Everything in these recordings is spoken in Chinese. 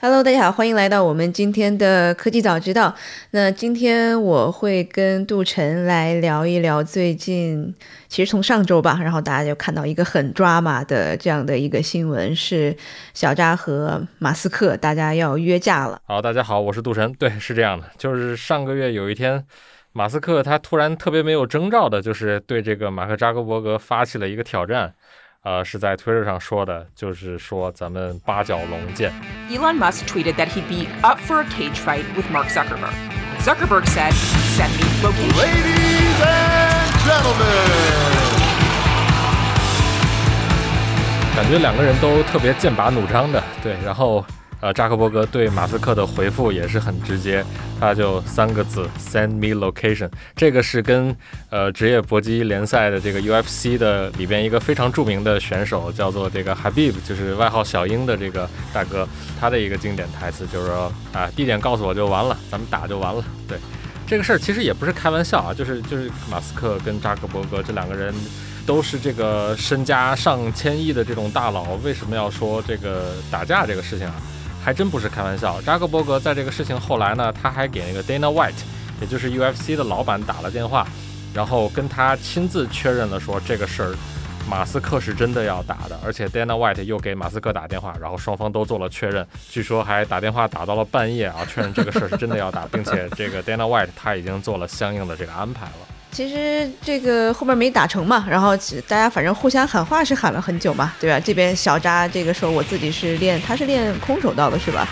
Hello，大家好，欢迎来到我们今天的科技早知道。那今天我会跟杜晨来聊一聊最近，其实从上周吧，然后大家就看到一个很抓马的这样的一个新闻，是小扎和马斯克大家要约架了。好，大家好，我是杜晨。对，是这样的，就是上个月有一天，马斯克他突然特别没有征兆的，就是对这个马克扎克伯格发起了一个挑战。呃，是在 Twitter 上说的，就是说咱们八角笼见。Elon Musk tweeted that he'd be up for a cage fight with Mark Zuckerberg. Zuckerberg said, send me location. Ladies and gentlemen. 感觉两个人都特别剑拔弩张的，对。然后，呃，扎克伯格对马斯克的回复也是很直接，他就三个字：send me location。这个是跟呃职业搏击联赛的这个 UFC 的里边一个非常著名的选手，叫做这个 Habib，就是外号小鹰的这个大哥，他的一个经典台词就是说啊，地点告诉我就完了，咱们打就完了。对，这个事儿其实也不是开玩笑啊，就是就是马斯克跟扎克伯格这两个人。都是这个身家上千亿的这种大佬，为什么要说这个打架这个事情啊？还真不是开玩笑。扎克伯格在这个事情后来呢，他还给那个 Dana White，也就是 UFC 的老板打了电话，然后跟他亲自确认了说这个事儿，马斯克是真的要打的，而且 Dana White 又给马斯克打电话，然后双方都做了确认，据说还打电话打到了半夜啊，确认这个事儿是真的要打，并且这个 Dana White 他已经做了相应的这个安排了。其实这个后面没打成嘛，然后大家反正互相喊话是喊了很久嘛，对吧？这边小扎这个说我自己是练，他是练空手道的是吧？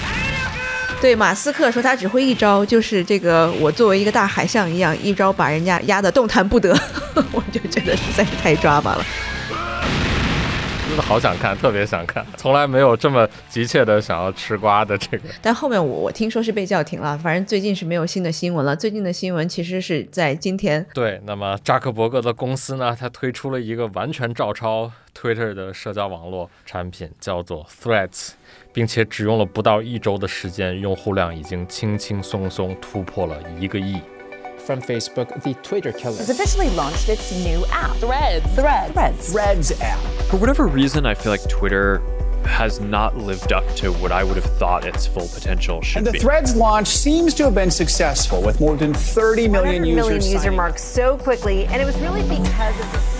对，马斯克说他只会一招，就是这个我作为一个大海象一样，一招把人家压得动弹不得，我就觉得实在是太抓马了。真的好想看，特别想看，从来没有这么急切的想要吃瓜的这个。但后面我我听说是被叫停了，反正最近是没有新的新闻了。最近的新闻其实是在今天。对，那么扎克伯格的公司呢，他推出了一个完全照抄 Twitter 的社交网络产品，叫做 Threads，并且只用了不到一周的时间，用户量已经轻轻松松突破了一个亿。from Facebook, the Twitter killer. has officially launched its new app, Threads. Threads. Threads. Threads app. For whatever reason, I feel like Twitter has not lived up to what I would have thought its full potential should And the be. Threads launch seems to have been successful with more than 30 million 100 users. million user signing mark so quickly, and it was really because of the.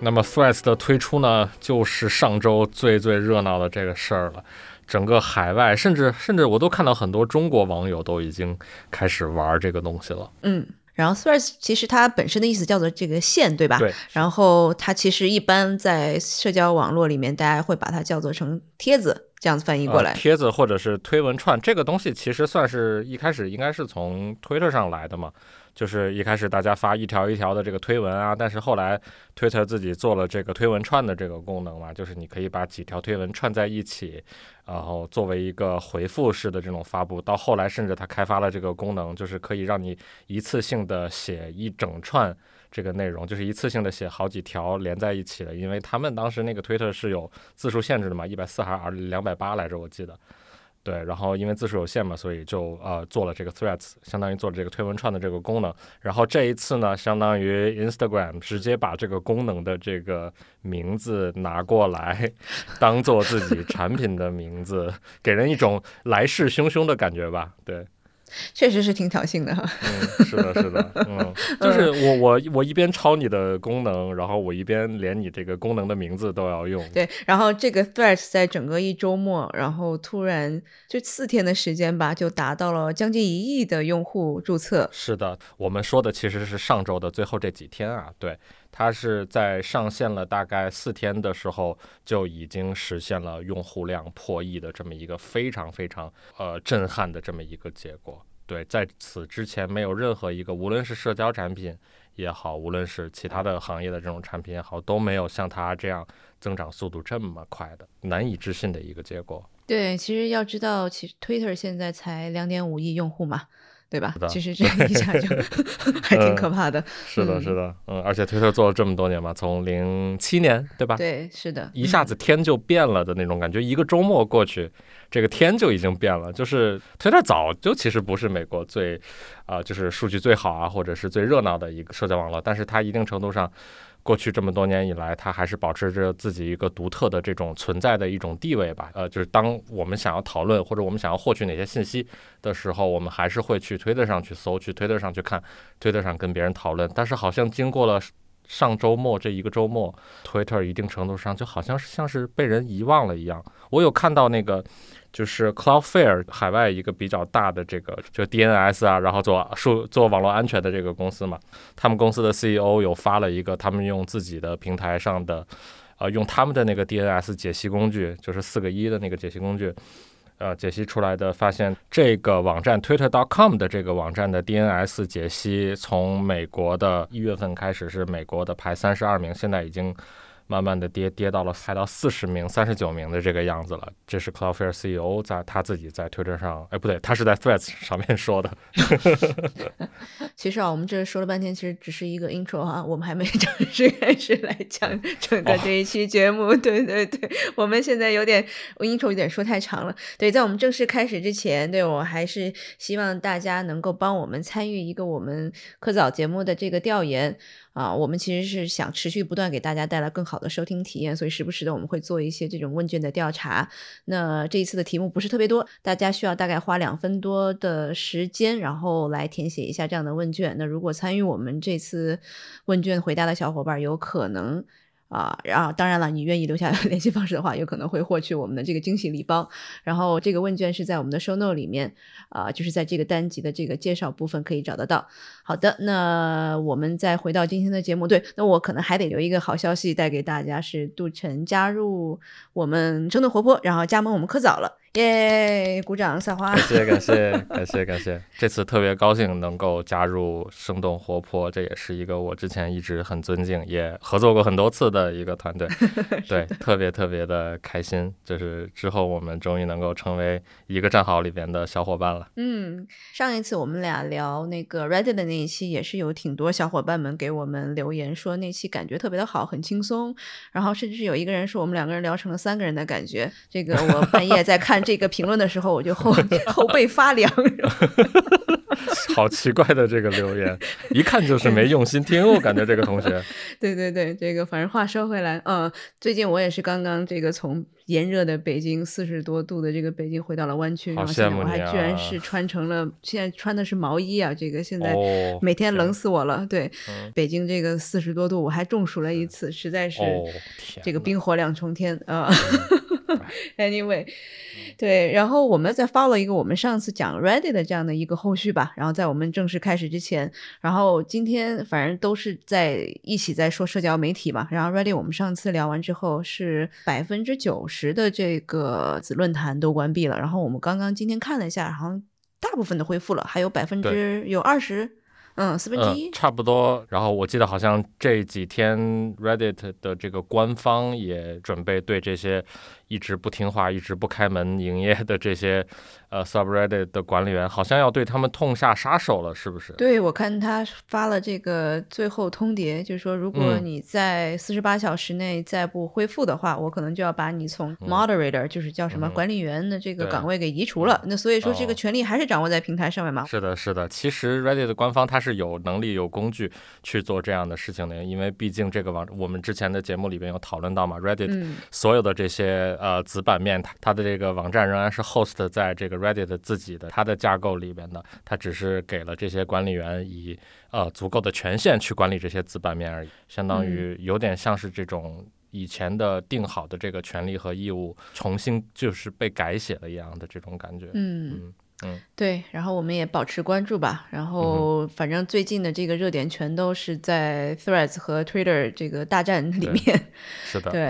那么 Threads 的推出呢，就是上周最最热闹的这个事儿了。 整个海外，甚至甚至我都看到很多中国网友都已经开始玩这个东西了。嗯，然后 Threads 其实它本身的意思叫做这个线，对吧？对。然后它其实一般在社交网络里面，大家会把它叫做成帖子，这样子翻译过来。呃、帖子或者是推文串，这个东西其实算是一开始应该是从 Twitter 上来的嘛。就是一开始大家发一条一条的这个推文啊，但是后来 Twitter 自己做了这个推文串的这个功能嘛，就是你可以把几条推文串在一起，然后作为一个回复式的这种发布。到后来甚至它开发了这个功能，就是可以让你一次性的写一整串这个内容，就是一次性的写好几条连在一起的。因为他们当时那个推特是有字数限制的嘛，一百四还是两百八来着，我记得。对，然后因为字数有限嘛，所以就呃做了这个 Threads，相当于做了这个推文串的这个功能。然后这一次呢，相当于 Instagram 直接把这个功能的这个名字拿过来，当做自己产品的名字，给人一种来势汹汹的感觉吧？对。确实是挺挑衅的哈。嗯，是的，是的，嗯，就是我我我一边抄你的功能，然后我一边连你这个功能的名字都要用。对，然后这个 threats 在整个一周末，然后突然就四天的时间吧，就达到了将近一亿的用户注册。是的，我们说的其实是上周的最后这几天啊，对，它是在上线了大概四天的时候就已经实现了用户量破亿的这么一个非常非常呃震撼的这么一个结果。对，在此之前没有任何一个，无论是社交产品也好，无论是其他的行业的这种产品也好，都没有像它这样增长速度这么快的，难以置信的一个结果。对，其实要知道，其实 Twitter 现在才两点五亿用户嘛，对吧其实这个一下就 还挺可怕的。是的，嗯是的，嗯，而且推特做了这么多年嘛，从零七年对吧？对，是的，一下子天就变了的那种感觉，一个周末过去，这个天就已经变了。就是推特早就其实不是美国最，啊、就是数据最好啊，或者是最热闹的一个社交网络，但是它一定程度上，过去这么多年以来，它还是保持着自己一个独特的这种存在的一种地位吧。呃，就是当我们想要讨论或者我们想要获取哪些信息的时候，我们还是会去推特上去搜，去推特上去看，推特上跟别人讨论。但是好像经过了。上周末这一个周末，Twitter 一定程度上就好像是像是被人遗忘了一样。我有看到那个就是 Cloudflare 海外一个比较大的这个就 DNS 啊，然后做数做网络安全的这个公司嘛，他们公司的 CEO 有发了一个他们用自己的平台上的，呃，用他们的那个 DNS 解析工具，就是四个一的那个解析工具。呃，解析出来的发现，这个网站 Twitter.com 的这个网站的 DNS 解析，从美国的一月份开始是美国的排三十二名，现在已经慢慢的跌跌到了排到四十名、三十九名的这个样子了。这是 Cloudflare CEO 在他自己在 Twitter 上，哎，不对，他是在 Threads 上面说的。其实啊，我们这说了半天，其实只是一个 intro 啊，我们还没 正式开始来讲 整个这一期节目。对对对，我们现在有点 intro 有点说太长了。对，在我们正式开始之前，对我还是希望大家能够帮我们参与一个我们科早节目的这个调研。啊，我们其实是想持续不断给大家带来更好的收听体验，所以时不时的我们会做一些这种问卷的调查。那这一次的题目不是特别多，大家需要大概花两分多的时间，然后来填写一下这样的问卷。那如果参与我们这次问卷回答的小伙伴，有可能。啊，然后当然了，你愿意留下 联系方式的话，有可能会获取我们的这个惊喜礼包。然后这个问卷是在我们的 show note 里面，啊、就是在这个单集的这个介绍部分可以找得到。好的，那我们再回到今天的节目。对，那我可能还得留一个好消息带给大家，是杜晨加入我们生动活泼，然后加盟我们科早了，耶！鼓掌撒花感。谢感谢感谢感谢，这次特别高兴能够加入生动活泼，这也是一个我之前一直很尊敬，也合作过很多次的一个团队，对，特别特别的开心，就是之后我们终于能够成为一个战壕里边的小伙伴了。嗯，上一次我们俩聊那个 Reddit 的那一期，也是有挺多小伙伴们给我们留言说那期感觉特别的好，很轻松。然后甚至是有一个人说我们两个人聊成了三个人的感觉。这个我半夜在看这个评论的时候，我就后 后背发凉。好奇怪的这个留言，一看就是没用心听，我感觉这个同学。对对对，这个反正话说回来，嗯，最近我也是刚刚这个从炎热的北京四十多度的这个北京回到了湾区，好然后现在羡慕你我还居然啊是穿成了，现在穿的是毛衣啊，这个现在哦每天冷死我了。对，嗯北京这个四十多度，我还中暑了一次，实在是这个冰火两重天啊。嗯 Anyway，对，然后我们再 follow 一个我们上次讲 Reddit 的这样的一个后续吧。然后在我们正式开始之前，然后今天反正都是在一起在说社交媒体嘛。然后 Reddit 我们上次聊完之后是百分之九十的这个子论坛都关闭了。然后我们刚刚今天看了一下，好像大部分都恢复了，还有百分之有二十，嗯，四分之一嗯，。差不多。然后我记得好像这几天 Reddit 的这个官方也准备对这些一直不听话、一直不开门营业的这些呃 subreddit 的管理员，好像要对他们痛下杀手了，是不是？对，我看他发了这个最后通牒，就是说，如果嗯你在四十八小时内再不恢复的话，我可能就要把你从 moderator，、就是叫什么嗯管理员的这个岗位给移除了。那所以说，这个哦权利还是掌握在平台上面嘛？是的，是的。其实 Reddit 的官方他是有能力、有工具去做这样的事情的，因为毕竟这个网，我们之前的节目里边有讨论到嘛，Reddit 嗯所有的这些呃子版面，它它的这个网站仍然是 host 在这个 Reddit 自己的它的架构里边的，它只是给了这些管理员以呃足够的权限去管理这些子版面而已，相当于有点像是这种。以前的定好的这个权利和义务，重新就是被改写了一样的这种感觉。嗯嗯对，然后我们也保持关注吧。然嗯后反正最近的这个热点全都是在 Threads 和 Twitter 这个大战里面。是的，对，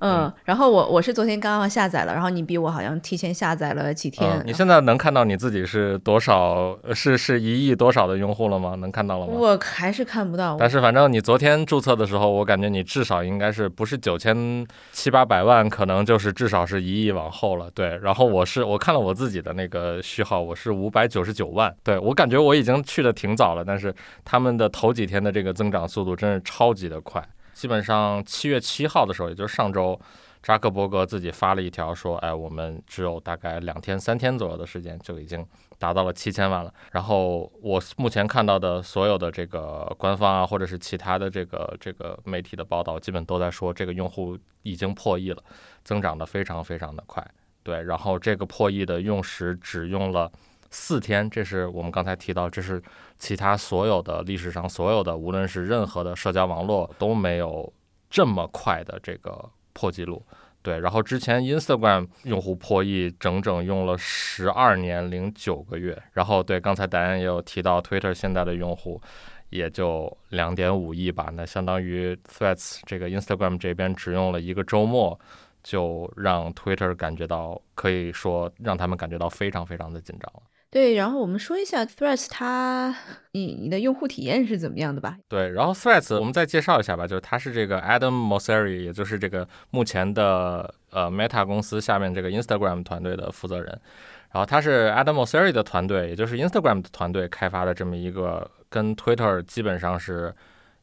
嗯，然后我我是昨天刚刚下载了，然后你比我好像提前下载了几天。嗯，你现在能看到你自己是多少？呃是是一亿多少的用户了吗？能看到了吗？我还是看不到。但是反正你昨天注册的时候，我感觉你至少应该是不是九千七八百万，可能就是至少是一亿往后了。对，然后我是我看了我自己的那个序号号我是五百九十九万。对我感觉我已经去的挺早了，但是他们的头几天的这个增长速度真是超级的快。基本上七月七号的时候，也就是上周，扎克伯格自己发了一条说：“哎，我们只有大概两天、三天左右的时间，就已经达到了七千万了。”然后我目前看到的所有的这个官方啊，或者是其他的这个这个媒体的报道，基本都在说这个用户已经破亿了，增长的非常非常的快。对，然后这个破亿的用时只用了四天，这是我们刚才提到，这是其他所有的历史上所有的，无论是任何的社交网络都没有这么快的这个破纪录。对，然后之前 Instagram 用户破亿整整用了十二年零九个月，然后对，刚才戴安也有提到，Twitter 现在的用户也就两点五亿吧，那相当于 Threads 这个 Instagram 这边只用了一个周末。就让 Twitter 感觉到，可以说让他们感觉到非常非常的紧张了。对，然后我们说一下 Threads，它你你的用户体验是怎么样的吧？对，然后 Threads 我们再介绍一下吧，就是他是这个 Adam Mosseri，也就是这个目前的呃 Meta 公司下面这个 Instagram 团队的负责人。然后他是 Adam Mosseri 的团队，也就是 Instagram 的团队开发的这么一个跟 Twitter 基本上是。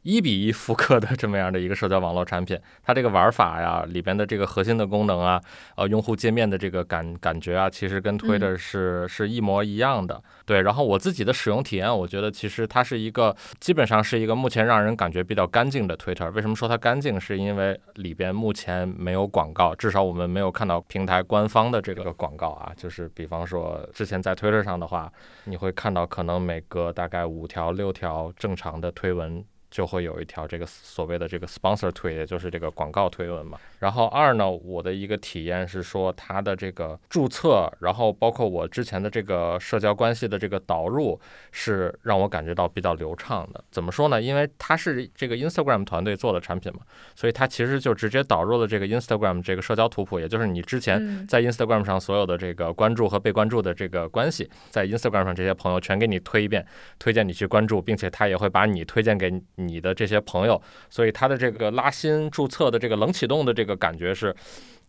一比一复刻的这么样的一个社交网络产品，它这个玩法呀，里边的这个核心的功能啊，呃，用户界面的这个感感觉啊，其实跟 Twitter 是是一模一样的。对，然后我自己的使用体验，我觉得其实它是一个基本上是一个目前让人感觉比较干净的 Twitter。为什么说它干净？是因为里边目前没有广告，至少我们没有看到平台官方的这个广告啊。就是比方说之前在 Twitter 上的话，你会看到可能每隔大概五条六条正常的推文。就会有一条这个所谓的这个 sponsor 推，也就是这个广告推文嘛。然后二呢，我的一个体验是说，它的这个注册，然后包括我之前的这个社交关系的这个导入，是让我感觉到比较流畅的。怎么说呢？因为它是这个 Instagram 团队做的产品嘛，所以它其实就直接导入了这个 Instagram 这个社交图谱，也就是你之前在 Instagram 上所有的这个关注和被关注的这个关系，在 Instagram 上这些朋友全给你推一遍，推荐你去关注，并且它也会把你推荐给。你你的这些朋友，所以它的这个拉新注册的这个冷启动的这个感觉是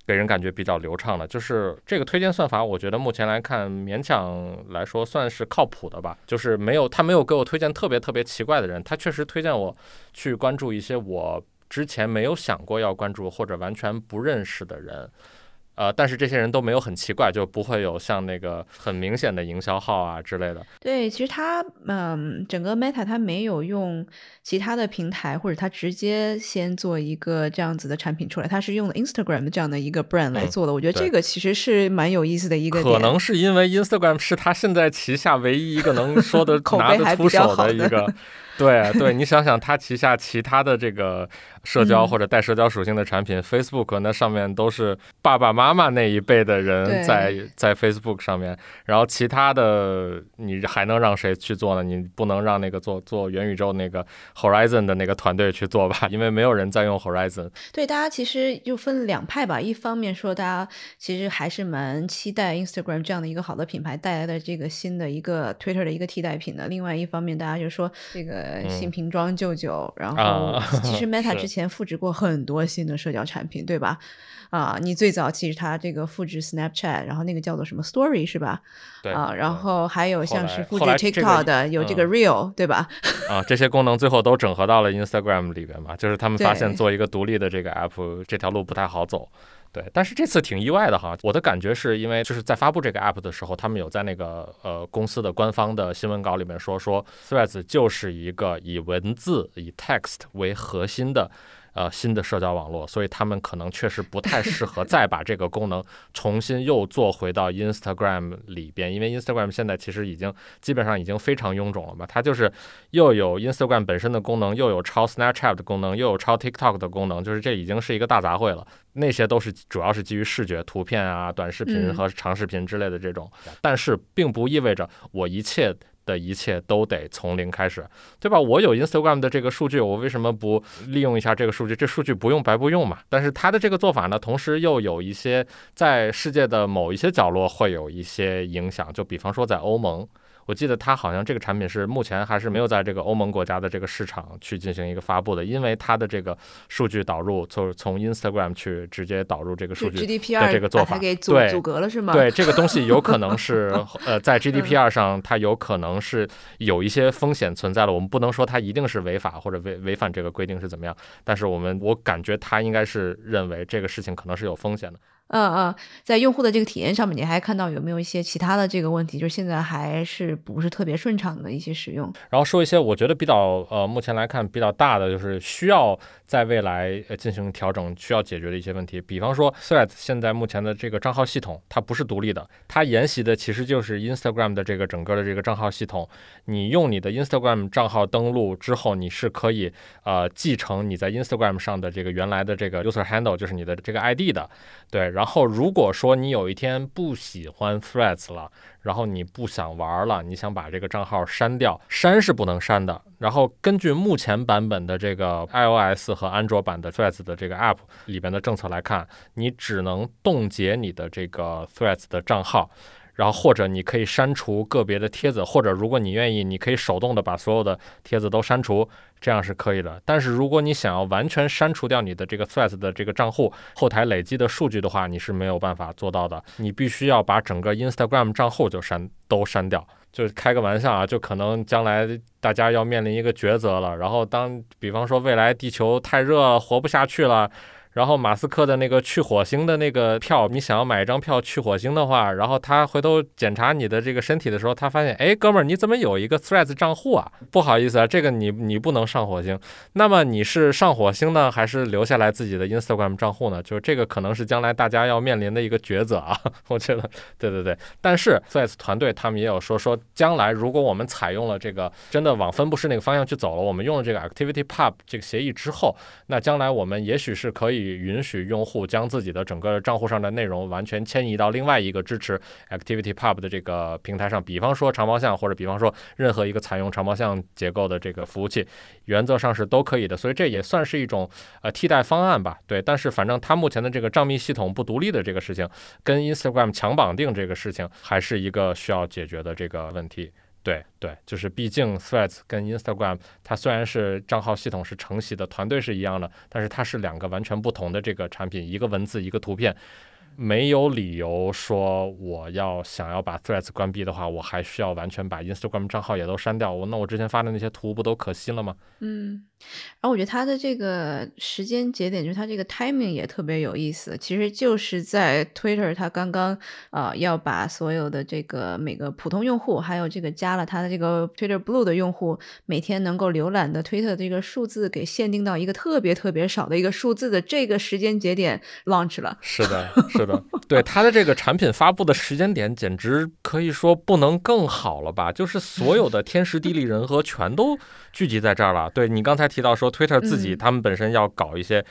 给人感觉比较流畅的。就是这个推荐算法，我觉得目前来看勉强来说算是靠谱的吧。就是没有他没有给我推荐特别特别奇怪的人，他确实推荐我去关注一些我之前没有想过要关注或者完全不认识的人。呃，但是这些人都没有很奇怪，就不会有像那个很明显的营销号啊之类的。对，其实他嗯，整个 Meta 他没有用其他的平台，或者他直接先做一个这样子的产品出来，他是用的 Instagram 这样的一个 brand 来做的。我觉得这个其实是蛮有意思的一个。可能是因为 Instagram 是他现在旗下唯一一个能 说的拿得出手的一个。对对，你想想，他旗下其他的这个社交或者带社交属性的产品，Facebook 那上面都是爸爸妈妈那一辈的人在在 Facebook 上面，然后其他的你还能让谁去做呢？你不能让那个做做元宇宙那个 Horizon 的那个团队去做吧？因为没有人在用 Horizon。对，大家其实就分两派吧。一方面说，大家其实还是蛮期待 Instagram 这样的一个好的品牌带来的这个新的一个 Twitter 的一个替代品的。另外一方面，大家就说这个。呃，新瓶装旧酒，然后 其实 Meta 之前复制过很多新的社交产品，对吧？啊，你最早其实它这个复制 Snapchat，然后那个叫做什么 Story 是吧？对啊，然后还有像是复制 TikTok 的有这个 Real，对吧？啊，这些功能最后都整合到了 Instagram 里边嘛，就是他们发现做一个独立的这个 App 这条路不太好走。对，但是这次挺意外的哈。我的感觉是因为就是在发布这个 app 的时候，他们有在那个呃公司的官方的新闻稿里面说，说 Threads 就是一个以文字以 text 为核心的。呃，新的社交网络，所以他们可能确实不太适合再把这个功能重新又做回到 Instagram 里边，因为 Instagram 现在其实已经基本上已经非常臃肿了嘛，它就是又有 Instagram 本身的功能，又有超 Snapchat 的功能，又有超 TikTok 的功能，就是这已经是一个大杂烩了。那些都是主要是基于视觉、图片啊、短视频和长视频之类的这种，但是并不意味着我一切。的一切都得从零开始，对吧？我有 Instagram 的这个数据，我为什么不利用一下这个数据？这数据不用白不用嘛。但是他的这个做法呢，同时又有一些在世界的某一些角落会有一些影响。就比方说在欧盟，我记得它好像这个产品是目前还是没有在这个欧盟国家的这个市场去进行一个发布的，因为它的这个数据导入就是从 Instagram 去直接导入这个数据的 GDPR 这个做法，给阻对阻隔了是吗？对，这个东西有可能是 呃，在 GDPR 上它有可能是有一些风险存在了。我们不能说它一定是违法或者违违反这个规定是怎么样，但是我们我感觉它应该是认为这个事情可能是有风险的。嗯嗯，在用户的这个体验上面，你还看到有没有一些其他的这个问题？就是现在还是不是特别顺畅的一些使用？然后说一些我觉得比较呃，目前来看比较大的，就是需要在未来呃进行调整、需要解决的一些问题。比方说，Threads 现在目前的这个账号系统，它不是独立的，它沿袭的其实就是 Instagram 的这个整个的这个账号系统。你用你的 Instagram 账号登录之后，你是可以呃继承你在 Instagram 上的这个原来的这个 user handle，就是你的这个 ID 的。对，然后如果说你有一天不喜欢 Threads 了，然后你不想玩了，你想把这个账号删掉，删是不能删的。然后根据目前版本的这个 iOS 和安卓版的 Threads 的这个 App 里边的政策来看，你只能冻结你的这个 Threads 的账号。然后或者你可以删除个别的帖子，或者如果你愿意，你可以手动的把所有的帖子都删除，这样是可以的。但是如果你想要完全删除掉你的这个 Threads 的这个账户后台累积的数据的话，你是没有办法做到的。你必须要把整个 Instagram 账户就删都删掉。就是开个玩笑啊，就可能将来大家要面临一个抉择了。然后当比方说未来地球太热活不下去了。然后马斯克的那个去火星的那个票，你想要买一张票去火星的话，然后他回头检查你的这个身体的时候，他发现，哎，哥们儿，你怎么有一个 Threads 账户啊？不好意思啊，这个你你不能上火星。那么你是上火星呢，还是留下来自己的 Instagram 账户呢？就是这个可能是将来大家要面临的一个抉择啊。我觉得，对对对。但是 Threads 团队他们也有说，说将来如果我们采用了这个真的往分布式那个方向去走了，我们用了这个 Activity Pub 这个协议之后，那将来我们也许是可以。允许用户将自己的整个账户上的内容完全迁移到另外一个支持 Activity Pub 的这个平台上，比方说长毛象，或者比方说任何一个采用长毛象结构的这个服务器，原则上是都可以的。所以这也算是一种呃替代方案吧。对，但是反正它目前的这个账密系统不独立的这个事情，跟 Instagram 强绑定这个事情，还是一个需要解决的这个问题。对对，就是毕竟 Threads 跟 Instagram，它虽然是账号系统是承袭的，团队是一样的，但是它是两个完全不同的这个产品，一个文字，一个图片，没有理由说我要想要把 Threads 关闭的话，我还需要完全把 Instagram 账号也都删掉，我那我之前发的那些图不都可惜了吗？嗯。然后我觉得它的这个时间节点，就是它这个 timing 也特别有意思。其实就是在 Twitter 它刚刚呃要把所有的这个每个普通用户，还有这个加了它的这个 Twitter Blue 的用户，每天能够浏览的 Twitter 这个数字给限定到一个特别特别少的一个数字的这个时间节点 launch 了。是的，是的，对它的这个产品发布的时间点，简直可以说不能更好了吧？就是所有的天时地利人和全都聚集在这儿了。对你刚才。提到说，Twitter 自己他们本身要搞一些。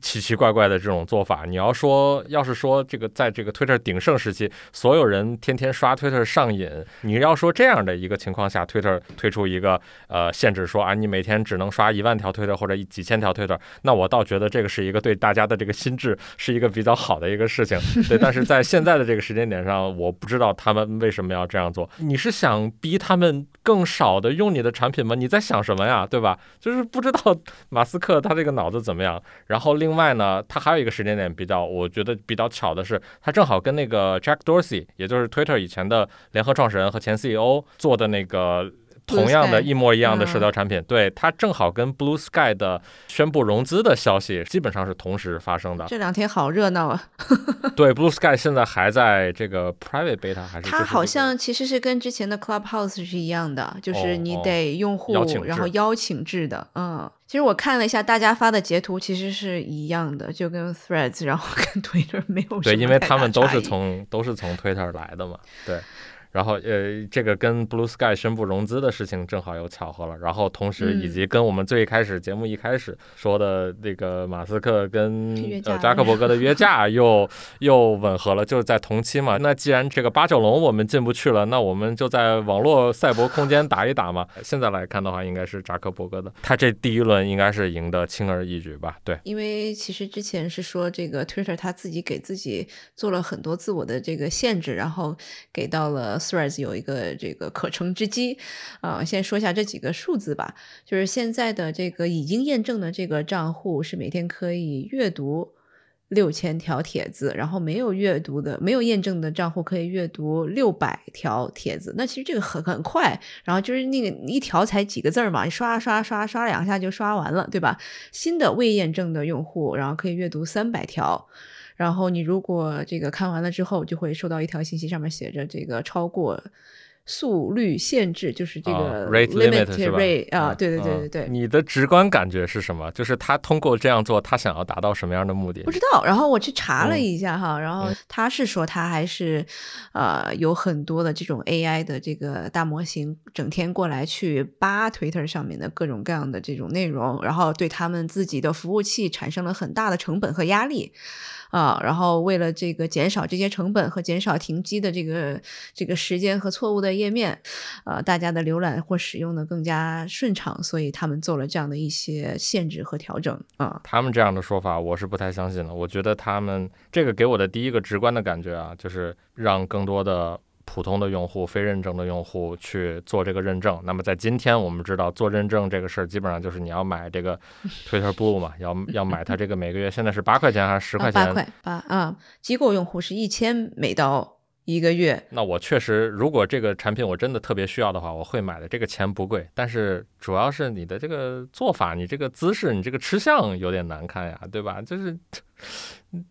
奇奇怪怪的这种做法，你要说，要是说这个在这个 Twitter 鼎盛时期，所有人天天刷 Twitter 上瘾，你要说这样的一个情况下，Twitter 推出一个呃限制，说啊你每天只能刷一万条 Twitter 或者几千条 Twitter，那我倒觉得这个是一个对大家的这个心智是一个比较好的一个事情。对，但是在现在的这个时间点上，我不知道他们为什么要这样做。你是想逼他们更少的用你的产品吗？你在想什么呀？对吧？就是不知道马斯克他这个脑子怎么样，然后。另外呢，它还有一个时间点比较，我觉得比较巧的是，它正好跟那个 Jack Dorsey，也就是 Twitter 以前的联合创始人和前 CEO 做的那个。同样的一模一样的社交产品，对它正好跟 Blue Sky 的宣布融资的消息基本上是同时发生的。这两天好热闹啊！对，Blue Sky 现在还在这个 Private Beta 还是？它好像其实是跟之前的 Clubhouse 是一样的，就是你得用户然后邀请制的。嗯，其实我看了一下大家发的截图，其实是一样的，就跟 Threads 然后跟 Twitter 没有对，因为他们都是从都是从 Twitter 来的嘛，对。然后，呃，这个跟 Blue Sky 宣布融资的事情正好有巧合了。然后，同时以及跟我们最开始节目一开始说的那个马斯克跟呃扎克伯格的约架又 又吻合了，就是在同期嘛。那既然这个八角笼我们进不去了，那我们就在网络赛博空间打一打嘛。现在来看的话，应该是扎克伯格的，他这第一轮应该是赢得轻而易举吧？对，因为其实之前是说这个 Twitter 他自己给自己做了很多自我的这个限制，然后给到了。Threads 有一个这个可乘之机。啊、先说一下这几个数字吧，就是现在的这个已经验证的这个账户是每天可以阅读。六千条帖子，然后没有阅读的、没有验证的账户可以阅读六百条帖子。那其实这个很很快，然后就是那个一条才几个字儿嘛，你刷刷刷刷两下就刷完了，对吧？新的未验证的用户，然后可以阅读三百条。然后你如果这个看完了之后，就会收到一条信息，上面写着这个超过速率限制，就是这个啊 rate limit 是吧啊，嗯对对对嗯对对。你的直观感觉是什么？就是他通过这样做，他想要达到什么样的目的不？知道，然后我去查了嗯一下哈，然后嗯他是说他还是呃有很多的这种 AI 的这个大模型，整天过来去扒 Twitter 上面的各种各样的这种内容，然后对他们自己的服务器产生了很大的成本和压力。啊，然后为了这个减少这些成本和减少停机的这个这个时间和错误的页面，呃，大家的浏览或使用呢更加顺畅，所以他们做了这样的一些限制和调整啊。他们这样的说法，我是不太相信的。我觉得他们这个给我的第一个直观的感觉啊，就是让更多的普通的用户、非认证的用户去做这个认证。那么在今天，我们知道做认证这个事儿，基本上就是你要买这个 Twitter Blue 嘛，要要买它这个每个月现在是八块钱还是十块钱？啊八块八啊，机构用户是一千美刀一个月，那我确实，如果这个产品我真的特别需要的话，我会买的。这个钱不贵，但是主要是你的这个做法，你这个姿势，你这个吃相有点难看呀，对吧？就是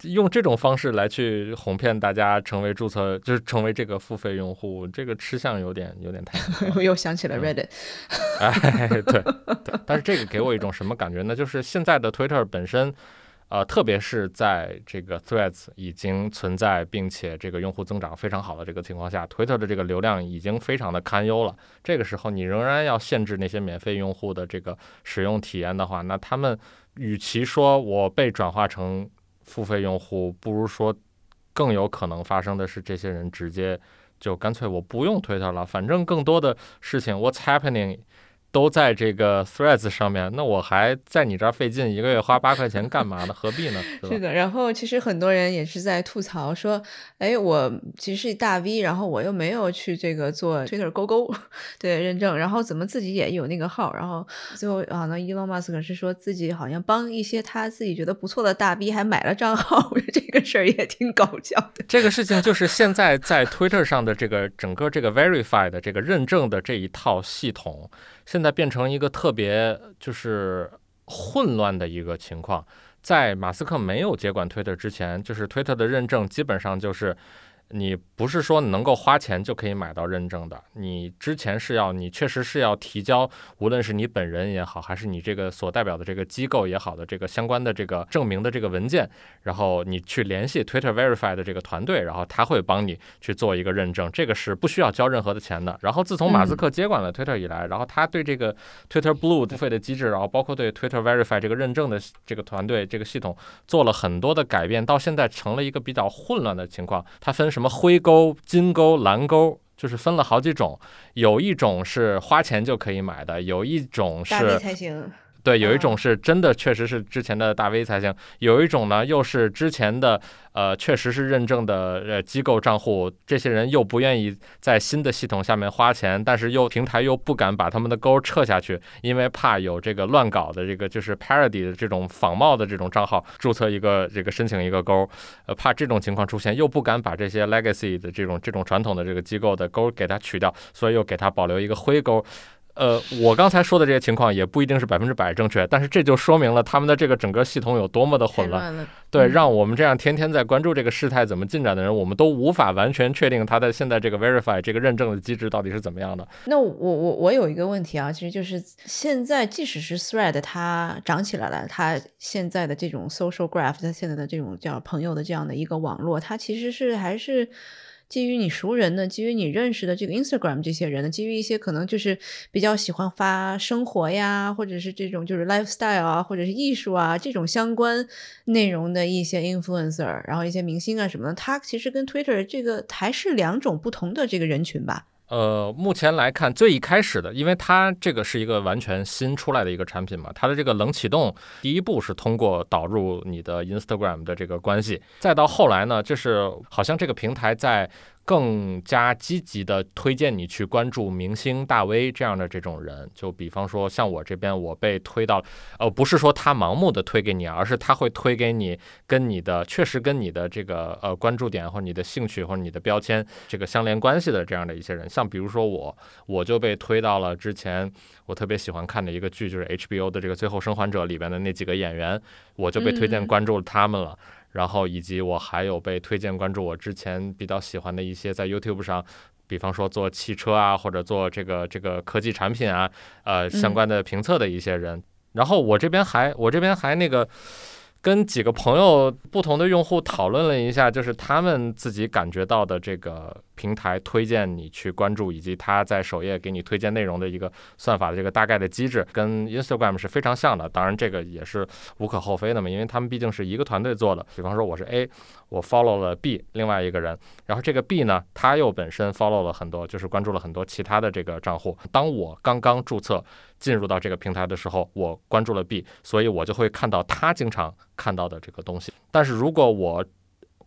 用这种方式来去哄骗大家成为注册，就是成为这个付费用户，这个吃相有点有点太我 又想起了嗯 Reddit，哎，对对，但是这个给我一种什么感觉呢？就是现在的 Twitter 本身，呃，特别是在这个 Threads 已经存在并且这个用户增长非常好的这个情况下，Twitter 的这个流量已经非常的堪忧了。这个时候，你仍然要限制那些免费用户的这个使用体验的话，那他们与其说我被转化成付费用户，不如说更有可能发生的是，这些人直接就干脆我不用推他了，反正更多的事情 What's happening 都在这个 Threads 上面，那我还在你这儿费劲，一个月花八块钱干嘛呢？何必呢？是？是的，然后其实很多人也是在吐槽说，哎，我其实是大 V，然后我又没有去这个做 Twitter 勾勾 对认证，然后怎么自己也有那个号，然后最后好像 Elon Musk 是说自己好像帮一些他自己觉得不错的大 V 还买了账号，我觉得这个事儿也挺搞笑的。这个事情就是现在在 Twitter 上的这个整个这个 Verify 的这个认证的这一套系统，现在变成一个特别就是混乱的一个情况。在马斯克没有接管推特之前，就是推特的认证基本上就是你不是说能够花钱就可以买到认证的，你之前是要你确实是要提交，无论是你本人也好，还是你这个所代表的这个机构也好的这个相关的这个证明的这个文件，然后你去联系 Twitter Verify 的这个团队，然后他会帮你去做一个认证，这个是不需要交任何的钱的。然后自从马斯克接管了 Twitter 以来，然后他对这个 Twitter Blue 付费的机制，然后包括对 Twitter Verify 这个认证的这个团队这个系统做了很多的改变，到现在成了一个比较混乱的情况。它分什么灰钩、金钩、蓝钩。就是分了好几种，有一种是花钱就可以买的，有一种是才行，对，有一啊种是真的，确实是之前的大 V 才行；有一种呢，又是之前的，呃，确实是认证的呃机构账户，这些人又不愿意在新的系统下面花钱，但是又平台又不敢把他们的勾撤下去，因为怕有这个乱搞的这个就是 parody 的这种仿冒的这种账号注册一个这个申请一个勾，呃，怕这种情况出现，又不敢把这些 legacy 的这种这种传统的这个机构的勾给它取掉，所以又给它保留一个灰勾。呃，我刚才说的这些情况也不一定是百分之百正确，但是这就说明了他们的这个整个系统有多么的混乱。乱。对，嗯让我们这样天天在关注这个事态怎么进展的人，我们都无法完全确定它的现在这个 verify 这个认证的机制到底是怎么样的。那我我我有一个问题啊，其实就是现在即使是 Thread 它涨起来了，它现在的这种 social graph，它现在的这种叫朋友的这样的一个网络，它其实是还是。基于你熟人的，基于你认识的这个 Instagram 这些人的，基于一些可能就是比较喜欢发生活呀，或者是这种就是 lifestyle 啊，或者是艺术啊这种相关内容的一些 influencer，然后一些明星啊什么的，他其实跟 Twitter 这个还是两种不同的这个人群吧。呃，目前来看，最一开始的，因为它这个是一个完全新出来的一个产品嘛，它的这个冷启动第一步是通过导入你的 Instagram 的这个关系，再到后来呢，就是好像这个平台在更加积极的推荐你去关注明星大 V 这样的这种人。就比方说像我这边，我被推到，呃，不是说他盲目的推给你，而是他会推给你跟你的确实跟你的这个呃关注点或者你的兴趣或者你的标签这个相连关系的这样的一些人。像比如说我，我就被推到了之前我特别喜欢看的一个剧，就是 HBO 的这个《最后生还者》里边的那几个演员，我就被推荐关注了他们了。然后以及我还有被推荐关注我之前比较喜欢的一些在 YouTube 上，比方说做汽车啊或者做这个这个科技产品啊，呃相关的评测的一些人。然后我这边还我这边还那个。跟几个朋友不同的用户讨论了一下，就是他们自己感觉到的这个平台推荐你去关注，以及他在首页给你推荐内容的一个算法的这个大概的机制，跟 Instagram 是非常像的。当然，这个也是无可厚非的嘛，因为他们毕竟是一个团队做的。比方说，我是 A，我 follow 了 B 另外一个人，然后这个 B 呢，他又本身 follow 了很多，就是关注了很多其他的这个账户。当我刚刚注册。进入到这个平台的时候，我关注了 B，所以我就会看到他经常看到的这个东西。但是如果我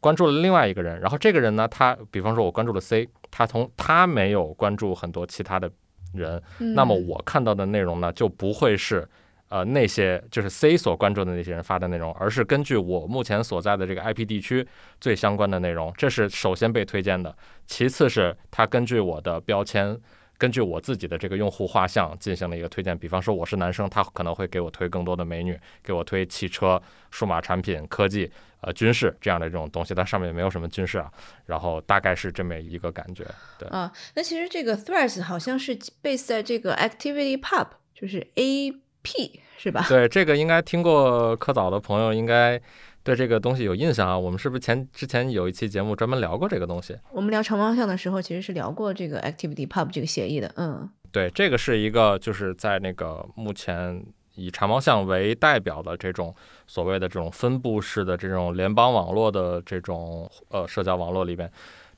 关注了另外一个人，然后这个人呢，他比方说我关注了 C，他从他没有关注很多其他的人，那么我看到的内容呢，就不会是呃那些就是 C 所关注的那些人发的内容，而是根据我目前所在的这个 IP 地区最相关的内容，这是首先被推荐的。其次是他根据我的标签。根据我自己的这个用户画像进行了一个推荐，比方说我是男生，他可能会给我推更多的美女，给我推汽车、数码产品、科技、呃军事这样的这种东西，但上面也没有什么军事啊。然后大概是这么一个感觉。对啊，那其实这个 Threads 好像是 base 在这个 Activity Pub，就是 AP 是吧？对，这个应该听过科早的朋友应该。对这个东西有印象啊？我们是不是前之前有一期节目专门聊过这个东西？我们聊长方向的时候，其实是聊过这个 Activity Pub 这个协议的。嗯，对，这个是一个就是在那个目前以长方向为代表的这种所谓的这种分布式的这种联邦网络的这种呃社交网络里边。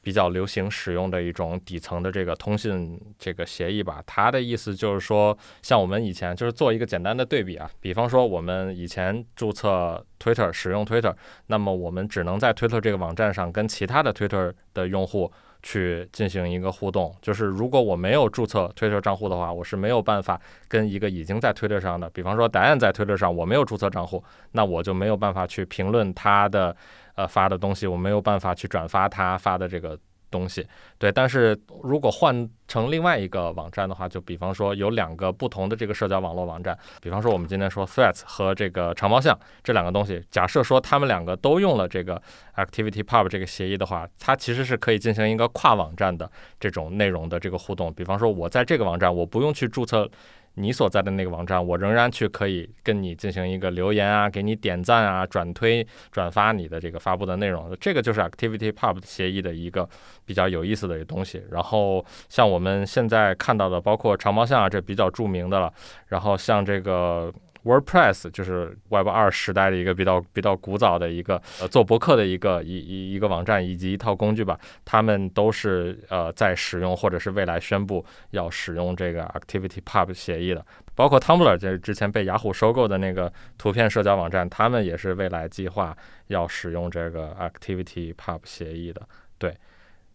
比较流行使用的一种底层的这个通信这个协议吧，它的意思就是说，像我们以前就是做一个简单的对比啊，比方说我们以前注册 Twitter 使用 Twitter，那么我们只能在 Twitter 这个网站上跟其他的 Twitter 的用户去进行一个互动，就是如果我没有注册 Twitter 账户的话，我是没有办法跟一个已经在 Twitter 上的，比方说答案在 Twitter 上，我没有注册账户，那我就没有办法去评论他的。呃，发的东西我没有办法去转发他发的这个东西，对。但是如果换成另外一个网站的话，就比方说有两个不同的这个社交网络网站，比方说我们今天说 Threads 和这个长毛象这两个东西，假设说他们两个都用了这个 Activity Pub 这个协议的话，它其实是可以进行一个跨网站的这种内容的这个互动。比方说，我在这个网站，我不用去注册。你所在的那个网站，我仍然去可以跟你进行一个留言啊，给你点赞啊，转推、转发你的这个发布的内容，这个就是 Activity Pub 协议的一个比较有意思的一个东西。然后像我们现在看到的，包括长毛象啊，这比较著名的了。然后像这个。WordPress 就是 Web 二时代的一个比较比较古早的一个呃做博客的一个一一一个网站以及一套工具吧，他们都是呃在使用或者是未来宣布要使用这个 Activity Pub 协议的，包括 Tumblr 就是之前被雅虎收购的那个图片社交网站，他们也是未来计划要使用这个 Activity Pub 协议的，对。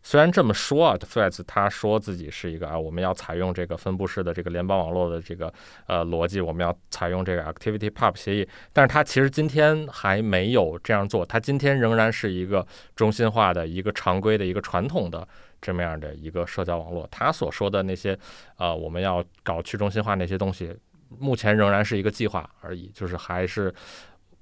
虽然这么说啊，Threads 他说自己是一个啊，我们要采用这个分布式的这个联邦网络的这个呃逻辑，我们要采用这个 Activity Pub 协议，但是他其实今天还没有这样做，他今天仍然是一个中心化的一个常规的一个传统的这么样的一个社交网络。他所说的那些呃，我们要搞去中心化那些东西，目前仍然是一个计划而已，就是还是。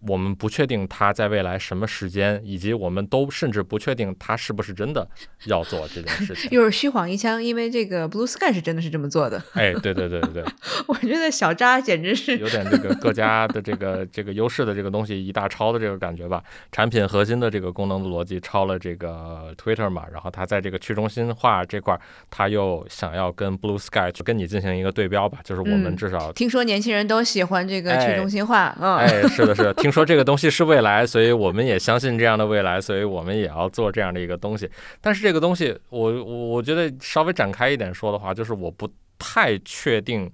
我们不确定他在未来什么时间，以及我们都甚至不确定他是不是真的要做这件事情。又是虚晃一枪，因为这个 Blue Sky 是真的是这么做的。哎，对对对对对，我觉得小扎简直是有点这个各家的这个 这个优势的这个东西一大抄的这个感觉吧。产品核心的这个功能的逻辑抄了这个 Twitter 嘛，然后他在这个去中心化这块，他又想要跟 Blue Sky 去跟你进行一个对标吧，就是我们至少听说年轻人都喜欢这个去中心化，嗯，哎，是的，是的，听。说这个东西是未来，所以我们也相信这样的未来，所以我们也要做这样的一个东西。但是这个东西，我我我觉得稍微展开一点说的话，就是我不太确定，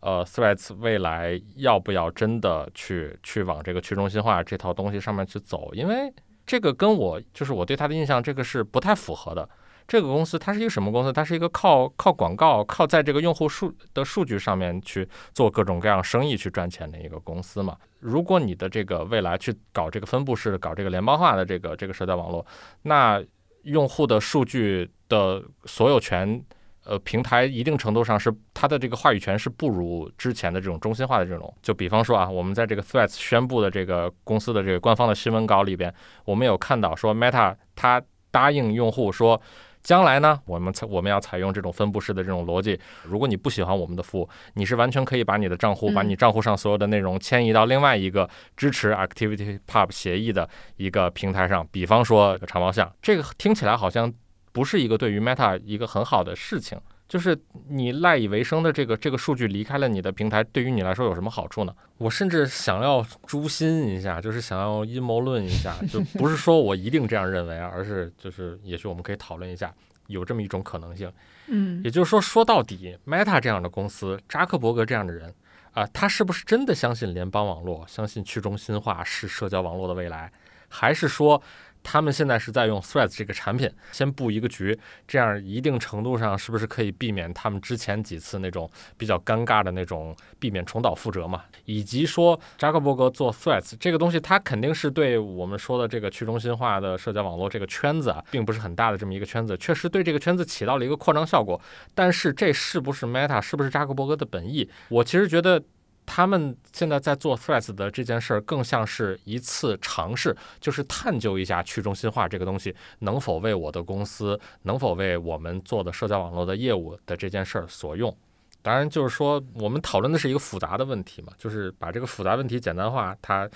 呃，Threads 未来要不要真的去去往这个去中心化这套东西上面去走，因为这个跟我就是我对它的印象，这个是不太符合的。这个公司它是一个什么公司？它是一个靠靠广告、靠在这个用户数的数据上面去做各种各样生意去赚钱的一个公司嘛。如果你的这个未来去搞这个分布式、搞这个联邦化的这个这个社交网络，那用户的数据的所有权。呃，平台一定程度上是它的这个话语权是不如之前的这种中心化的这种。就比方说啊，我们在这个 Threads 宣布的这个公司的这个官方的新闻稿里边，我们有看到说 Meta 它答应用户说，将来呢，我们采我们要采用这种分布式的这种逻辑。如果你不喜欢我们的服务，你是完全可以把你的账户，把你账户上所有的内容迁移到另外一个支持 Activity Pub 协议的一个平台上，比方说长毛象。这个听起来好像。不是一个对于 Meta 一个很好的事情，就是你赖以为生的这个这个数据离开了你的平台，对于你来说有什么好处呢？我甚至想要诛心一下，就是想要阴谋论一下，就不是说我一定这样认为啊，而是就是也许我们可以讨论一下，有这么一种可能性。嗯，也就是说，说到底，Meta 这样的公司，扎克伯格这样的人啊，他是不是真的相信联邦网络，相信去中心化是社交网络的未来，还是说？他们现在是在用 Threads 这个产品先布一个局，这样一定程度上是不是可以避免他们之前几次那种比较尴尬的那种避免重蹈覆辙嘛？以及说扎克伯格做 Threads 这个东西，它肯定是对我们说的这个去中心化的社交网络这个圈子啊，并不是很大的这么一个圈子，确实对这个圈子起到了一个扩张效果。但是这是不是 Meta，是不是扎克伯格的本意？我其实觉得。他们现在在做 Threads 的这件事儿，更像是一次尝试，就是探究一下去中心化这个东西能否为我的公司，能否为我们做的社交网络的业务的这件事儿所用。当然，就是说我们讨论的是一个复杂的问题嘛，就是把这个复杂问题简单化，它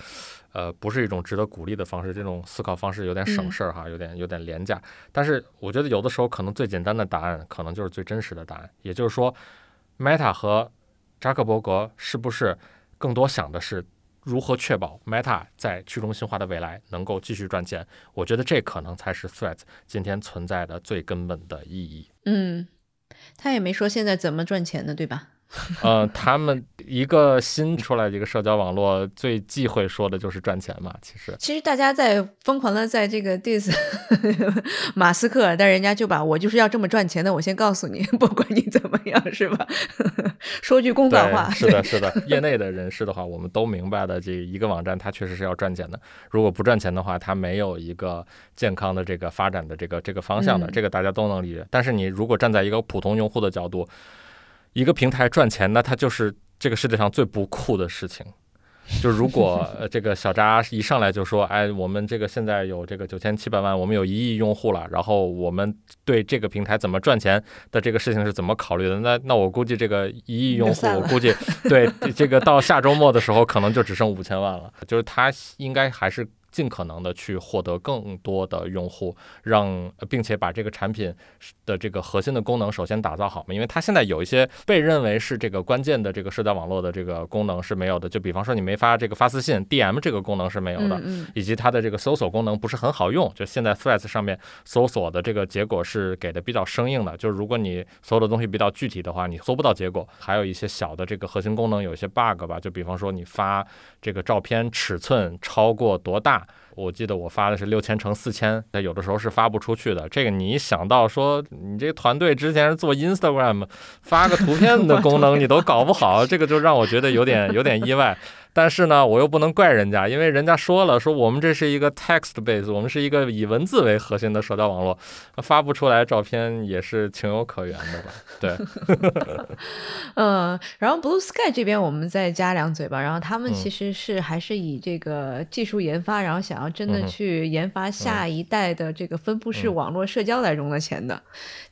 呃不是一种值得鼓励的方式。这种思考方式有点省事儿哈，有点有点廉价。但是我觉得有的时候可能最简单的答案，可能就是最真实的答案。也就是说，Meta 和扎克伯格是不是更多想的是如何确保 Meta 在去中心化的未来能够继续赚钱？我觉得这可能才是 Threads 今天存在的最根本的意义。嗯，他也没说现在怎么赚钱的，对吧？呃，他们一个新出来的一个社交网络，最忌讳说的就是赚钱嘛。其实，其实大家在疯狂的在这个 diss 马斯克，但人家就把我就是要这么赚钱的，我先告诉你，不管你怎么样，是吧？说句公道话，是的，是的。业内的人士的话，我们都明白的，这一个网站它确实是要赚钱的。如果不赚钱的话，它没有一个健康的这个发展的这个这个方向的，这个大家都能理解。但是你如果站在一个普通用户的角度，一个平台赚钱，那它就是这个世界上最不酷的事情。就如果 这个小扎一上来就说：“哎，我们这个现在有这个九千七百万，我们有一亿用户了，然后我们对这个平台怎么赚钱的这个事情是怎么考虑的？”那那我估计这个一亿用户，我估计对这个到下周末的时候，可能就只剩五千万了。就是他应该还是。尽可能的去获得更多的用户，让并且把这个产品的这个核心的功能首先打造好嘛，因为它现在有一些被认为是这个关键的这个社交网络的这个功能是没有的，就比方说你没发这个发私信，DM 这个功能是没有的，以及它的这个搜索功能不是很好用，就现在 Threads 上面搜索的这个结果是给的比较生硬的，就是如果你搜的东西比较具体的话，你搜不到结果，还有一些小的这个核心功能有一些 bug 吧，就比方说你发这个照片尺寸超过多大。我记得我发的是六千乘四千，但有的时候是发不出去的。这个你一想到说，你这个团队之前是做 Instagram，发个图片的功能你都搞不好，这个就让我觉得有点有点意外。但是呢，我又不能怪人家，因为人家说了，说我们这是一个 text base，我们是一个以文字为核心的社交网络，发布出来照片也是情有可原的吧？对。嗯，然后 Blue Sky 这边我们再加两嘴吧。然后他们其实是还是以这个技术研发，然后想要真的去研发下一代的这个分布式网络社交来融的钱的。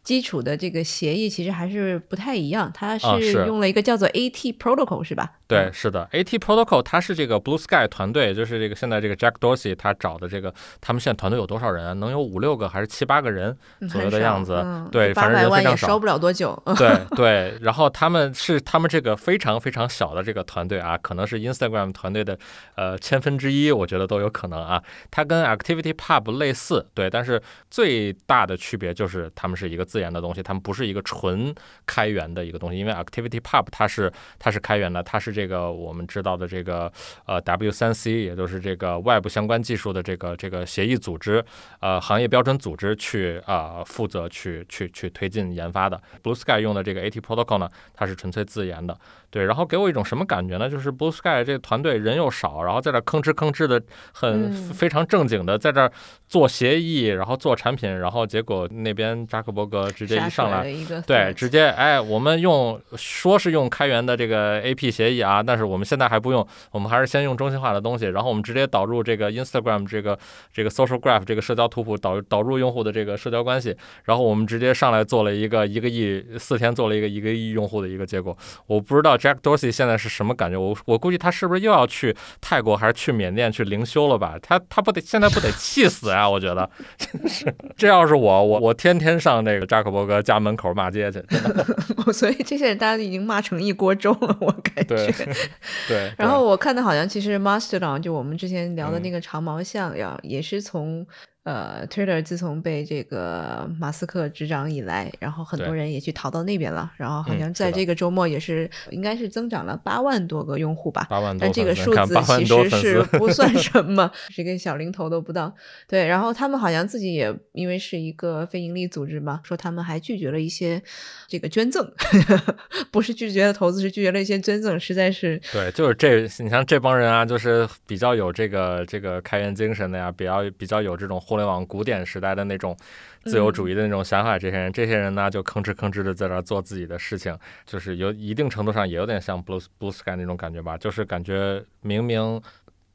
基础的这个协议其实还是不太一样，它是用了一个叫做 AT Protocol 是吧？对，是的，AT Protocol 它是这个 Blue Sky 团队，就是这个现在这个 Jack Dorsey 他找的这个，他们现在团队有多少人啊？能有五六个还是七八个人左右的样子？对，反正人非常少，烧不了多久。对对，然后他们是他们这个非常非常小的这个团队啊，可能是 Instagram 团队的呃千分之一，我觉得都有可能啊。它跟 Activity Pub 类似，对，但是最大的区别就是他们是一个自自研的东西，他们不是一个纯开源的一个东西，因为 Activity Pub 它是它是开源的，它是这个我们知道的这个呃 W3C，也就是这个外部相关技术的这个这个协议组织，呃行业标准组织去啊、负责去去去推进研发的。Blue Sky 用的这个 AT Protocol 呢，它是纯粹自研的，对，然后给我一种什么感觉呢？就是 Blue Sky 这个团队人又少，然后在这吭哧吭哧的很、嗯非常正经的在这儿做协议，然后做产品，然后结果那边扎克伯格直接一上来对，直接哎，我们用说是用开源的这个 AP 协议啊，但是我们现在还不用，我们还是先用中心化的东西，然后我们直接导入这个 Instagram 这个这个 Social Graph 这个社交图谱导导入用户的这个社交关系，然后我们直接上来做了一个一个亿四天做了一个一个亿用户的一个结果。我不知道 Jack Dorsey 现在是什么感觉，我我估计他是不是又要去泰国还是去缅甸去灵修了吧？他他不得现在不得气死啊？我觉得，真 是这要是我我我天天上那个扎克伯格家门口骂街去，真的所以这些人大家已经骂成一锅粥了，我感觉。对。然后我看的好像其实 Mastodon 就我们之前聊的嗯。那个长毛象呀，也是从呃 Twitter 自从被这个马斯克执掌以来，然后很多人也去逃到那边了，然后好嗯像在这个周末也是应该是增长了八万多个用户吧。八万多但这个数字8万多粉其实是不算什 么，是一个小零头都不到。对，然后他们好像自己也因为是一个非盈利组织嘛，说他们还拒绝了一些这个捐赠，不是拒绝了投资，是拒绝了一些捐赠，实在是对，就是这，你像这帮人啊，就是比较有这个这个开源精神的呀，比较比较有这种互联网古典时代的那种自由主义的那种想法。这些人，这些人呢，就吭哧吭哧的在这儿做自己的事情，就是有一定程度上也有点像 Blue Blue Sky 那种感觉吧，就是感觉明明。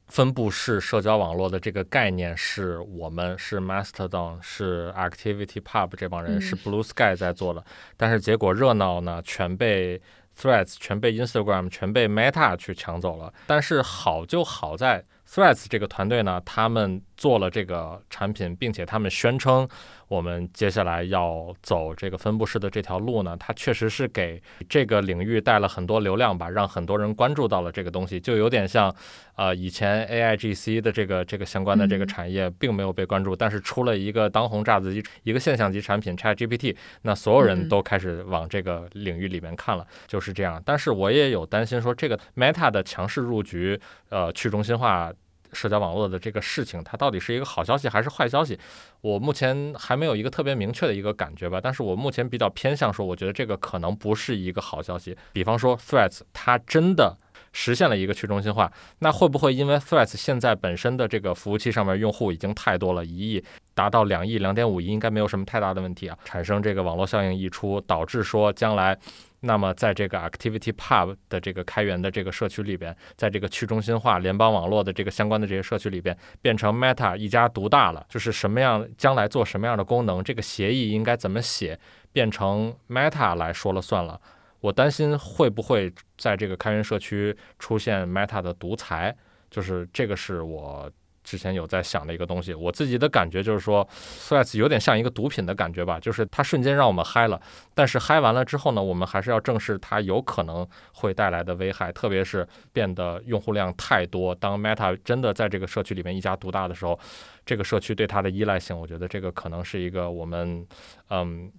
分布式社交网络的这个概念是我们是 Mastodon 是 Activity Pub 这帮人、嗯是 Blue Sky 在做的，但是结果热闹呢全被 Threads 全被 Instagram 全被 Meta 去抢走了。但是好就好在 Threads 这个团队呢，他们做了这个产品，并且他们宣称我们接下来要走这个分布式的这条路呢，它确实是给这个领域带了很多流量吧，让很多人关注到了这个东西，就有点像呃以前 AIGC 的这个这个相关的这个嗯产业并没有被关注，但是出了一个当红炸子鸡一个现象级产品 ChatGPT，那所有人嗯都开始往这个领域里面看了，就是这样。但是我也有担心说，这个 Meta 的强势入局，呃，去中心化。社交网络的这个事情，它到底是一个好消息还是坏消息？我目前还没有一个特别明确的一个感觉吧。但是我目前比较偏向说，我觉得这个可能不是一个好消息。比方说，Threats 它真的实现了一个去中心化，那会不会因为 Threats 现在本身的这个服务器上面用户已经太多了，一亿达到两亿、两点五亿，应该没有什么太大的问题啊，产生这个网络效应溢出，导致说将来。那么，在这个 Activity Pub 的这个开源的这个社区里边，在这个去中心化联邦网络的这个相关的这些社区里边，变成 Meta 一家独大了，就是什么样将来做什么样的功能，这个协议应该怎么写，变成 Meta 来说了算了。我担心会不会在这个开源社区出现 Meta 的独裁，就是这个是我之前有在想的一个东西。我自己的感觉就是说，Threads 有点像一个毒品的感觉吧，就是它瞬间让我们嗨了，但是嗨完了之后呢，我们还是要正视它有可能会带来的危害，特别是变得用户量太多，当 Meta 真的在这个社区里面一家独大的时候，这个社区对它的依赖性，我觉得这个可能是一个我们嗯。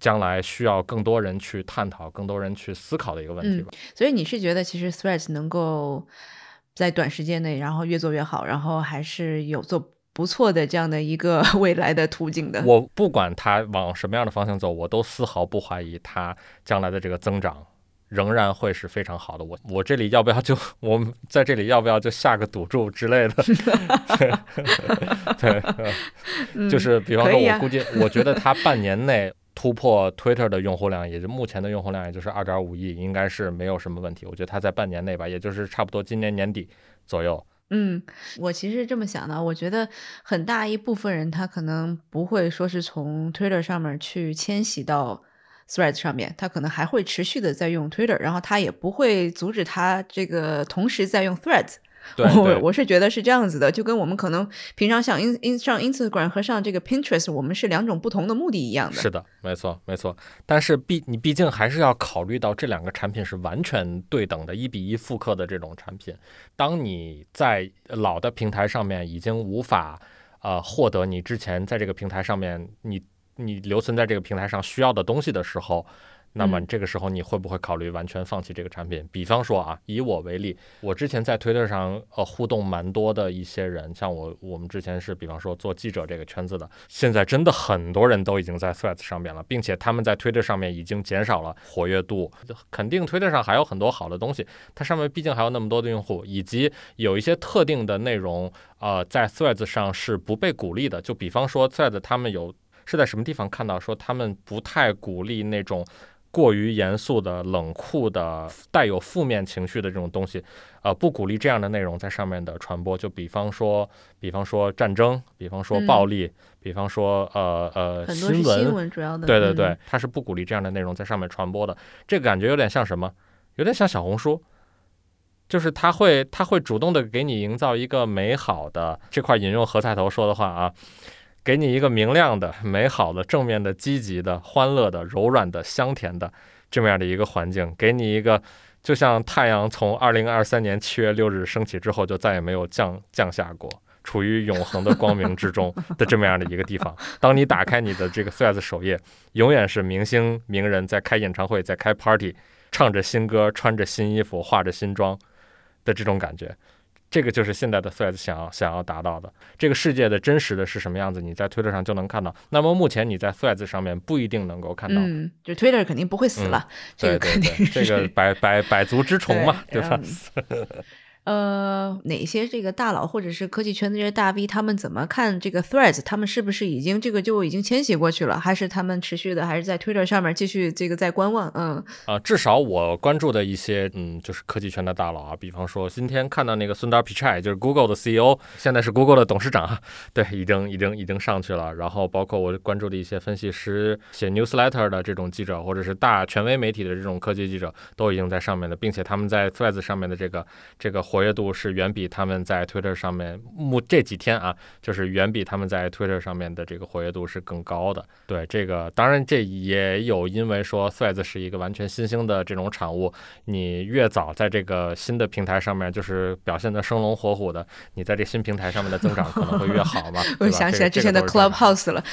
将来需要更多人去探讨、更多人去思考的一个问题吧。所以你是觉得其实 Threads 能够在短时间内，然后越做越好，然后还是有做不错的这样的一个 未来的途径的。我不管它往什么样的方向走，我都丝毫不怀疑它将来的这个增长仍然会是非常好的。我我这里要不要就我们在这里要不要就下个赌注之类的？对，对 嗯就是比方说，我估计，我觉得它半年内。突破 Twitter 的用户量，也就目前的用户量，也就是二点五亿，应该是没有什么问题。我觉得它在半年内吧，也就是差不多今年年底左右，嗯，我其实这么想的，我觉得很大一部分人他可能不会说是从 Twitter 上面去迁徙到 Threads 上面，他可能还会持续的在用 Twitter，然后他也不会阻止他这个同时在用 Threads。对 我对我是觉得是这样子的，就跟我们可能平常上 in in 上 Instagram 和上这个 Pinterest，我们是两种不同的目的一样的。是的，没错，没错。但是毕你毕竟还是要考虑到这两个产品是完全对等的，一比一复刻的这种产品。当你在老的平台上面已经无法呃获得你之前在这个平台上面你你留存在这个平台上需要的东西的时候，那么嗯这个时候你会不会考虑完全放弃这个产品？比方说啊，以我为例，我之前在推特上呃互动蛮多的一些人，像我我们之前是比方说做记者这个圈子的，现在真的很多人都已经在 Threads 上面了，并且他们在推特上面已经减少了活跃度，肯定推特上还有很多好的东西，它上面毕竟还有那么多的用户，以及有一些特定的内容，呃，在 Threads 上是不被鼓励的，就比方说 Threads 他们有是在什么地方看到说他们不太鼓励那种。过于严肃的、冷酷的、带有负面情绪的这种东西，呃，不鼓励这样的内容在上面的传播。就比方说，比方说战争，比方说暴力，比方说呃呃新闻，新闻主要的。对对对嗯，，它是不鼓励这样的内容在上面传播的。这个感觉有点像什么？有点像小红书，就是它会它会主动的给你营造一个美好的这块引用何菜头说的话啊，给你一个明亮的、美好的、正面的、积极的、欢乐的、柔软的、香甜的这么样的一个环境，给你一个。就像太阳从二零二三年七月六日升起之后，就再也没有降降下过，处于永恒的光明之中的这么样的一个地方。当你打开你的这个 Threads 首页，永远是明星名人在开演唱会，在开 party，唱着新歌，穿着新衣服，化着新妆的这种感觉。这个就是现在的 Threads 想要想要达到的。这个世界的真实的是什么样子，你在推特上就能看到。那么目前你在 Threads 上面不一定能够看到。嗯，就 Twitter 肯定不会死了，这对对个肯定对，是这个百百百足之虫嘛，对吧？？呃，哪些这个大佬或者是科技圈的这些大 V，他们怎么看这个 Threads？他们是不是已经这个就已经迁徙过去了，还是他们持续的还是在 Twitter 上面继续这个在观望？嗯啊、至少我关注的一些，嗯，就是科技圈的大佬啊，比方说今天看到那个 Sundar Pichai，就是 Google 的 CEO，现在是 Google 的董事长，对，已经已经已经上去了。然后包括我关注的一些分析师、写 newsletter 的这种记者，或者是大权威媒体的这种科技记者，都已经在上面了，并且他们在 Threads 上面的这个这个活跃度是远比他们在 Twitter 上面目这几天啊，就是远比他们在 Twitter 上面的这个活跃度是更高的。对这个，当然这也有因为说 Threads 是一个完全新兴的这种产物，你越早在这个新的平台上面就是表现的生龙活虎的，你在这新平台上面的增长可能会越好嘛。我想起来之前的这个这个都是正常 Clubhouse 了，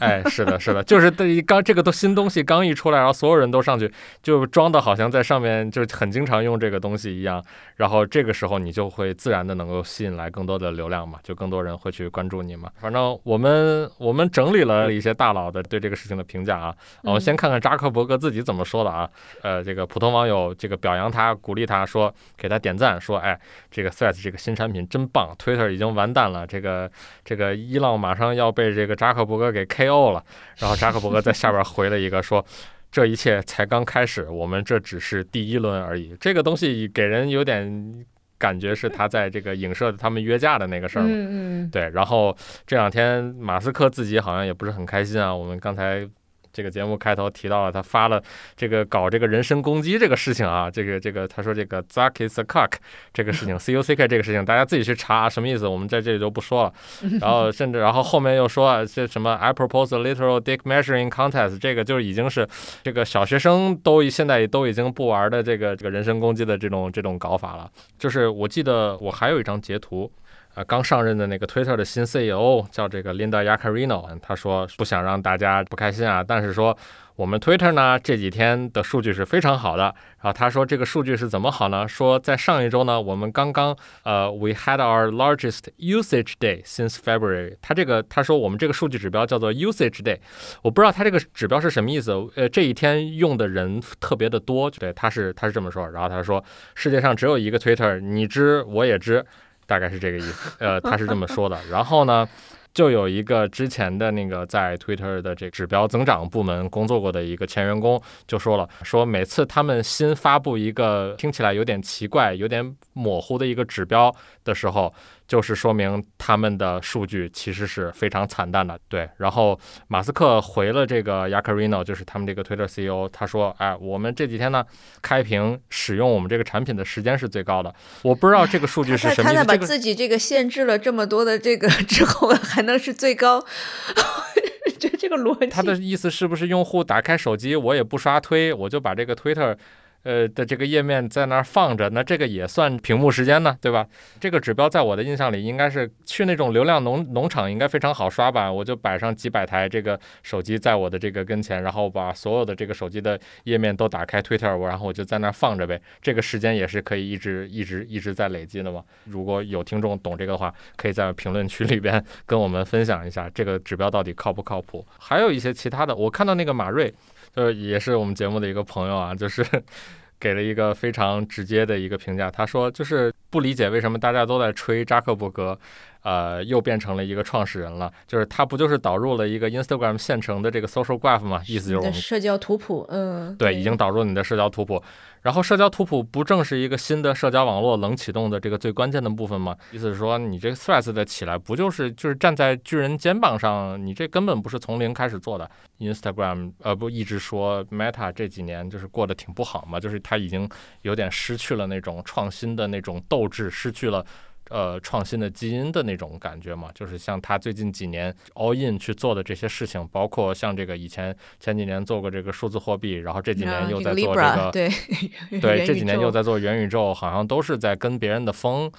哎，是的，是的，就是对于刚这个都新东西刚一出来，然后所有人都上去，就装的好像在上面就很经常用这个东西一样，然后这个时候你就会自然的能够吸引来更多的流量嘛，就更多人会去关注你嘛。反正我们我们整理了一些大佬的对这个事情的评价啊，我们先看看扎克伯格自己怎么说的啊。呃，这个普通网友这个表扬他，鼓励他说，给他点赞，说，哎，这个 Threads 这个新产品真棒，Twitter 已经完蛋了，这个这个伊朗马上要被这个扎克伯格给 KO 了。然后扎克伯格在下边回了一个说。这一切才刚开始，我们这只是第一轮而已。这个东西给人有点感觉是他在这个影射他们约架的那个事儿嘛。嗯嗯对，然后这两天马斯克自己好像也不是很开心啊。我们刚才这个节目开头提到了，他发了这个搞这个人身攻击这个事情啊，这个这个他说这个 Zuck is a cock 这个事情，C U C K 这个事情，大家自己去查什么意思，我们在这里就不说了。然后甚至然后后面又说啊，这什么 I propose a literal dick measuring contest，这个就已经是这个小学生都现在都已经不玩的这个这个人身攻击的这种这种搞法了。就是我记得我还有一张截图。啊，刚上任的那个 Twitter 的新 CEO 叫这个 Linda Yaccarino，他说不想让大家不开心啊，但是说我们 Twitter 呢这几天的数据是非常好的。然后他说这个数据是怎么好呢？说在上一周呢，我们刚刚呃，we had our largest usage day since February。他这个他说我们这个数据指标叫做 usage day，我不知道他这个指标是什么意思。呃，这一天用的人特别的多，对，他是他是这么说。然后他说世界上只有一个 Twitter，你知我也知。大概是这个意思，呃，他是这么说的。然后呢，就有一个之前的那个在 Twitter 的这个指标增长部门工作过的一个前员工就说了，说每次他们新发布一个听起来有点奇怪、有点模糊的一个指标的时候，就是说明他们的数据其实是非常惨淡的。对，然后马斯克回了这个 Yaccarino，就是他们这个 Twitter CEO，他说：“哎，我们这几天呢，开屏使用我们这个产品的时间是最高的。我不知道这个数据是什么意思。他在把自己这个限制了这么多的这个 之后，还能是最高，这这个逻辑，他的意思是不是用户打开手机，我也不刷推，我就把这个 Twitter 呃的这个页面在那儿放着，那这个也算屏幕时间呢，对吧？这个指标在我的印象里应该是去那种流量农农场应该非常好刷吧？我就摆上几百台这个手机在我的这个跟前，然后把所有的这个手机的页面都打开 Twitter，然后我就在那儿放着呗。这个时间也是可以一直一直一直在累积的嘛。如果有听众懂这个的话，可以在评论区里边跟我们分享一下这个指标到底靠不靠谱。还有一些其他的，我看到那个马瑞。就是也是我们节目的一个朋友啊，就是给了一个非常直接的一个评价。他说，就是不理解为什么大家都在吹扎克伯格，呃，又变成了一个创始人了。就是他不就是导入了一个 Instagram 现成的这个 Social Graph 吗？意思就是我们社交图谱，嗯，对，已经导入你的社交图谱。然后社交图谱不正是一个新的社交网络冷启动的这个最关键的部分吗？意思是说，你这个 Threads 的起来不就是就是站在巨人肩膀上？你这根本不是从零开始做的。Instagram 呃不一直说 Meta 这几年就是过得挺不好嘛，就是它已经有点失去了那种创新的那种斗志，失去了。呃，创新的基因的那种感觉嘛，就是像他最近几年 all in 去做的这些事情，包括像这个以前前几年做过这个数字货币，然后这几年又在做这个，对 对，这几年又在做元宇宙，好像都是在跟别人的风。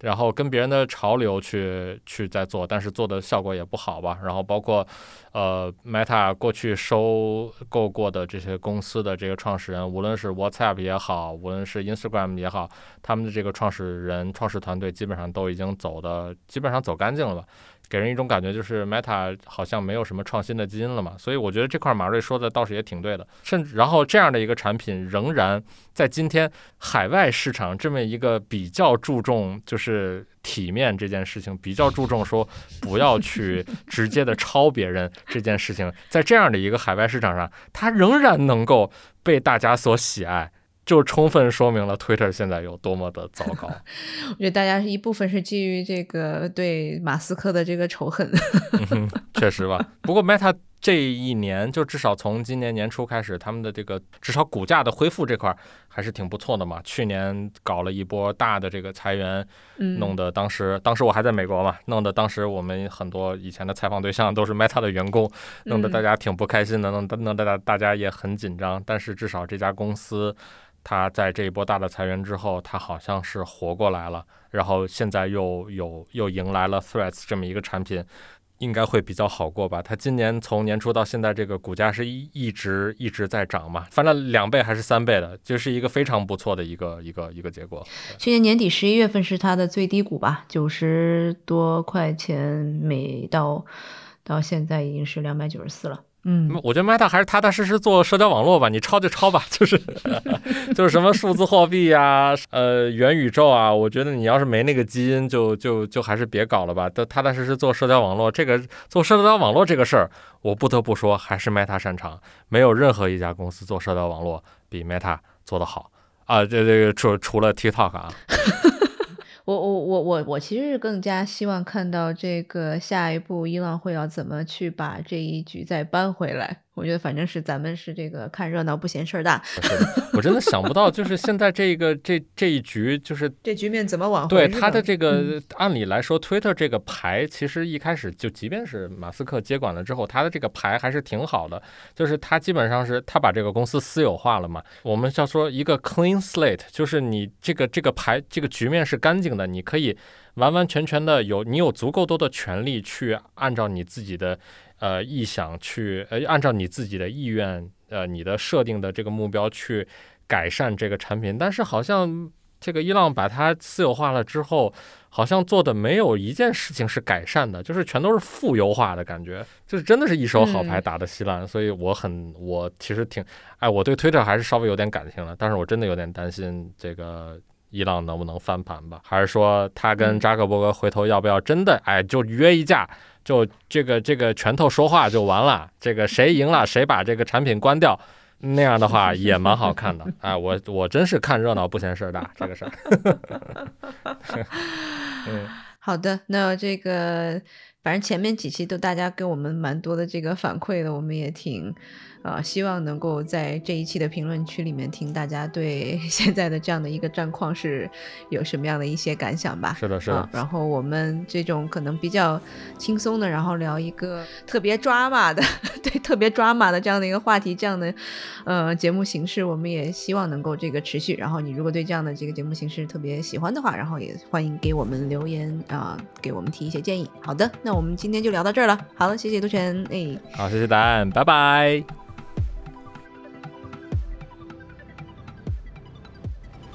然后跟别人的潮流去去在做，但是做的效果也不好吧。然后包括，呃，Meta 过去收购过的这些公司的这个创始人，无论是 WhatsApp 也好，无论是 Instagram 也好，他们的这个创始人、创始团队基本上都已经走的基本上走干净了吧。给人一种感觉，就是 Meta 好像没有什么创新的基因了嘛，所以我觉得这块马瑞说的倒是也挺对的。甚至然后这样的一个产品，仍然在今天海外市场这么一个比较注重就是体面这件事情，比较注重说不要去 直接的抄别人这件事情，在这样的一个海外市场上，它仍然能够被大家所喜爱。就充分说明了 Twitter 现在有多么的糟糕。我觉得大家一部分是基于这个对马斯克的这个仇恨。确实吧。不过 Meta 这一年，就至少从今年年初开始，他们的这个至少股价的恢复这块还是挺不错的嘛。去年搞了一波大的这个裁员，弄得当时当时我还在美国嘛，弄得当时我们很多以前的采访对象都是 Meta 的员工，弄得大家挺不开心的，弄弄得大大家也很紧张。但是至少这家公司。它在这一波大的裁员之后，它好像是活过来了，然后现在又有又迎来了 Threads 这么一个产品，应该会比较好过吧？它今年从年初到现在，这个股价是一一直一直在涨嘛，翻了两倍还是三倍的，就是一个非常不错的一个一个一个结果。去年年底十一月份是它的最低谷吧，九十多块钱每到，到现在已经是两百九十四了。嗯，我觉得 Meta 还是踏踏实实做社交网络吧，你抄就抄吧，就是就是什么数字货币呀，呃，元宇宙啊，我觉得你要是没那个基因，就就就还是别搞了吧。都踏踏实实做社交网络，这个做社交网络这个事儿，我不得不说还是 Meta 擅长，没有任何一家公司做社交网络比 Meta 做得好啊。这这个除除了 TikTok 啊。我我我我我其实是更加希望看到这个下一步伊朗会要怎么去把这一局再扳回来。我觉得反正是咱们是这个看热闹不嫌事儿大。我真的想不到，就是现在这个这这一局，就是这局面怎么挽回？对他的这个，按理来说，Twitter 这个牌其实一开始就，即便是马斯克接管了之后，他的这个牌还是挺好的。就是他基本上是他把这个公司私有化了嘛。我们叫说一个 clean slate，就是你这个这个牌这个局面是干净的，你可以完完全全的有你有足够多的权利去按照你自己的。呃，意想去呃，按照你自己的意愿，呃，你的设定的这个目标去改善这个产品，但是好像这个伊朗把它私有化了之后，好像做的没有一件事情是改善的，就是全都是负优化的感觉，就是真的是一手好牌打的稀烂，所以我很我其实挺哎，我对 Twitter 还是稍微有点感情的，但是我真的有点担心这个伊朗能不能翻盘吧，还是说他跟扎克伯格回头要不要真的哎就约一架？就这个这个拳头说话就完了，这个谁赢了谁把这个产品关掉，那样的话也蛮好看的啊！我我真是看热闹不嫌事儿大，这个事儿。嗯，好的，那这个反正前面几期都大家给我们蛮多的这个反馈的，我们也挺啊、希望能够在这一期的评论区里面听大家对 现在的这样的一个战况是有什么样的一些感想吧。是的，是的啊，然后我们这种可能比较轻松的，然后聊一个特别抓马的，对，特别抓马的这样的一个话题，这样的呃节目形式，我们也希望能够这个持续。然后你如果对这样的这个节目形式特别喜欢的话，然后也欢迎给我们留言啊、给我们提一些建议。好的，那我们今天就聊到这儿了。好了，谢谢杜晨，哎。好，谢谢答案，拜拜。